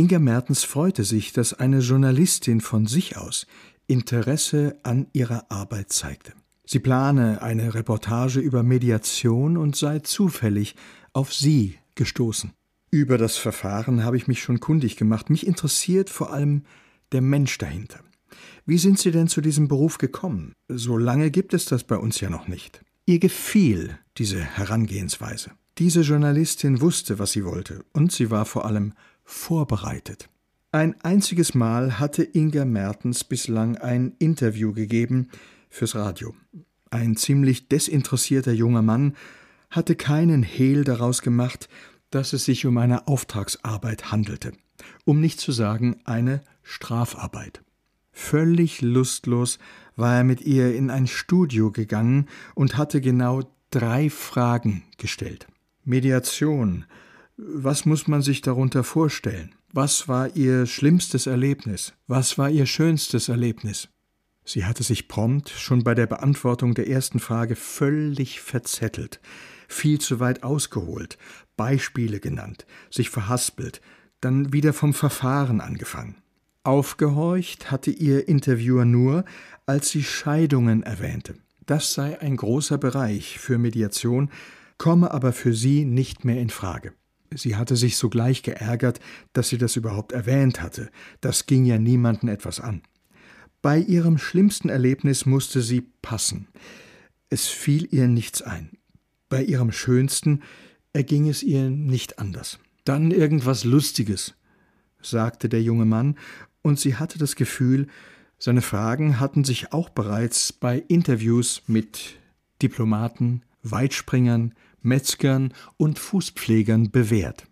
Inga Mertens freute sich, dass eine Journalistin von sich aus Interesse an ihrer Arbeit zeigte. Sie plane eine Reportage über Mediation und sei zufällig auf sie gestoßen. Über das Verfahren habe ich mich schon kundig gemacht. Mich interessiert vor allem der Mensch dahinter. Wie sind Sie denn zu diesem Beruf gekommen? So lange gibt es das bei uns ja noch nicht. Ihr gefiel diese Herangehensweise. Diese Journalistin wusste, was sie wollte, und sie war vor allem vorbereitet. Ein einziges Mal hatte Inga Mertens bislang ein Interview gegeben fürs Radio. Ein ziemlich desinteressierter junger Mann hatte keinen Hehl daraus gemacht, dass es sich um eine Auftragsarbeit handelte, um nicht zu sagen eine Strafarbeit. Völlig lustlos war er mit ihr in ein Studio gegangen und hatte genau drei Fragen gestellt. Mediation. Was muss man sich darunter vorstellen? Was war ihr schlimmstes Erlebnis? Was war ihr schönstes Erlebnis? Sie hatte sich prompt schon bei der Beantwortung der ersten Frage völlig verzettelt, viel zu weit ausgeholt, Beispiele genannt, sich verhaspelt, dann wieder vom Verfahren angefangen. Aufgehorcht hatte ihr Interviewer nur, als sie Scheidungen erwähnte. Das sei ein großer Bereich für Mediation, komme aber für sie nicht mehr in Frage. Sie hatte sich sogleich geärgert, dass sie das überhaupt erwähnt hatte. Das ging ja niemanden etwas an. Bei ihrem schlimmsten Erlebnis musste sie passen. Es fiel ihr nichts ein. Bei ihrem schönsten erging es ihr nicht anders. Dann irgendwas Lustiges, sagte der junge Mann, und sie hatte das Gefühl, seine Fragen hatten sich auch bereits bei Interviews mit Diplomaten, Weitspringern, Metzgern und Fußpflegern bewährt.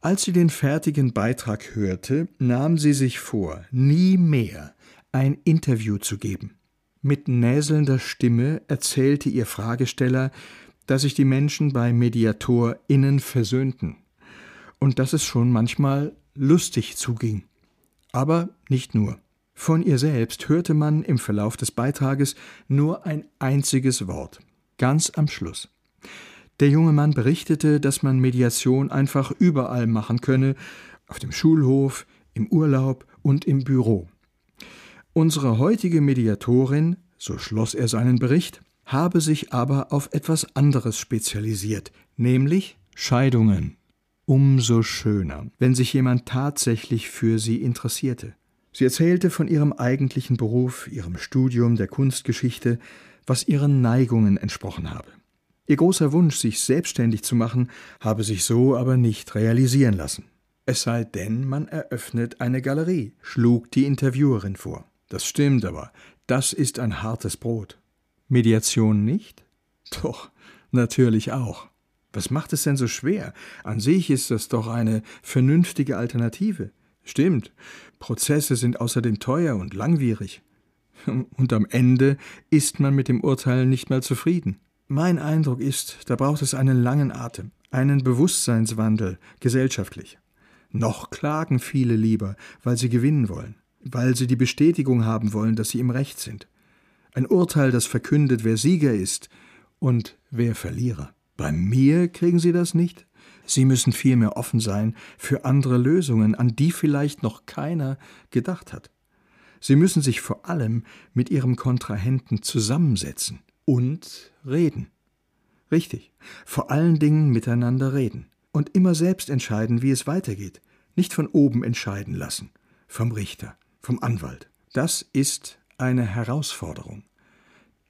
Als sie den fertigen Beitrag hörte, nahm sie sich vor, nie mehr ein Interview zu geben. Mit näselnder Stimme erzählte ihr Fragesteller, dass sich die Menschen bei MediatorInnen versöhnten und dass es schon manchmal lustig zuging. Aber nicht nur. Von ihr selbst hörte man im Verlauf des Beitrages nur ein einziges Wort, ganz am Schluss. Der junge Mann berichtete, dass man Mediation einfach überall machen könne, auf dem Schulhof, im Urlaub und im Büro. Unsere heutige Mediatorin, so schloss er seinen Bericht, habe sich aber auf etwas anderes spezialisiert, nämlich Scheidungen. Umso schöner, wenn sich jemand tatsächlich für sie interessierte. Sie erzählte von ihrem eigentlichen Beruf, ihrem Studium der Kunstgeschichte, was ihren Neigungen entsprochen habe. Ihr großer Wunsch, sich selbstständig zu machen, habe sich so aber nicht realisieren lassen. Es sei denn, man eröffnet eine Galerie, schlug die Interviewerin vor. Das stimmt aber, das ist ein hartes Brot. Mediation nicht? Doch, natürlich auch. Was macht es denn so schwer? An sich ist das doch eine vernünftige Alternative. Stimmt, Prozesse sind außerdem teuer und langwierig. Und am Ende ist man mit dem Urteil nicht mal zufrieden. Mein Eindruck ist, da braucht es einen langen Atem, einen Bewusstseinswandel gesellschaftlich. Noch klagen viele lieber, weil sie gewinnen wollen weil sie die Bestätigung haben wollen, dass sie im Recht sind. Ein Urteil, das verkündet, wer Sieger ist und wer Verlierer. Bei mir kriegen Sie das nicht? Sie müssen vielmehr offen sein für andere Lösungen, an die vielleicht noch keiner gedacht hat. Sie müssen sich vor allem mit Ihrem Kontrahenten zusammensetzen und reden. Richtig, vor allen Dingen miteinander reden und immer selbst entscheiden, wie es weitergeht, nicht von oben entscheiden lassen, vom Richter vom Anwalt. Das ist eine Herausforderung.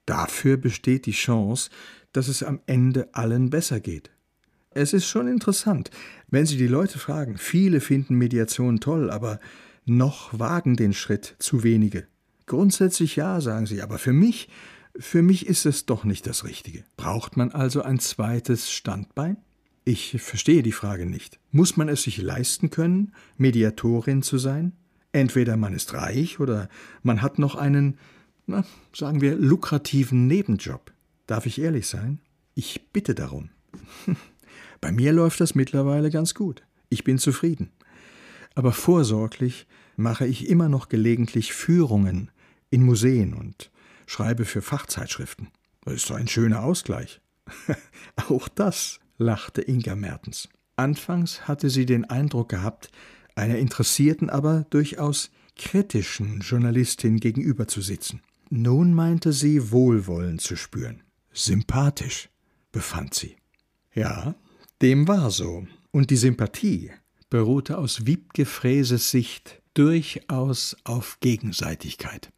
Dafür besteht die Chance, dass es am Ende allen besser geht. Es ist schon interessant, wenn Sie die Leute fragen. Viele finden Mediation toll, aber noch wagen den Schritt zu wenige. Grundsätzlich ja, sagen sie, aber für mich, für mich ist es doch nicht das Richtige. Braucht man also ein zweites Standbein? Ich verstehe die Frage nicht. Muss man es sich leisten können, Mediatorin zu sein? Entweder man ist reich oder man hat noch einen, na, sagen wir, lukrativen Nebenjob. Darf ich ehrlich sein? Ich bitte darum. Bei mir läuft das mittlerweile ganz gut. Ich bin zufrieden. Aber vorsorglich mache ich immer noch gelegentlich Führungen in Museen und schreibe für Fachzeitschriften. Das ist so ein schöner Ausgleich. Auch das, lachte Inga Mertens. Anfangs hatte sie den Eindruck gehabt, einer interessierten, aber durchaus kritischen Journalistin gegenüber zu sitzen. Nun meinte sie Wohlwollen zu spüren. Sympathisch, befand sie. Ja, dem war so. Und die Sympathie beruhte aus Wiebke Fräses Sicht durchaus auf Gegenseitigkeit.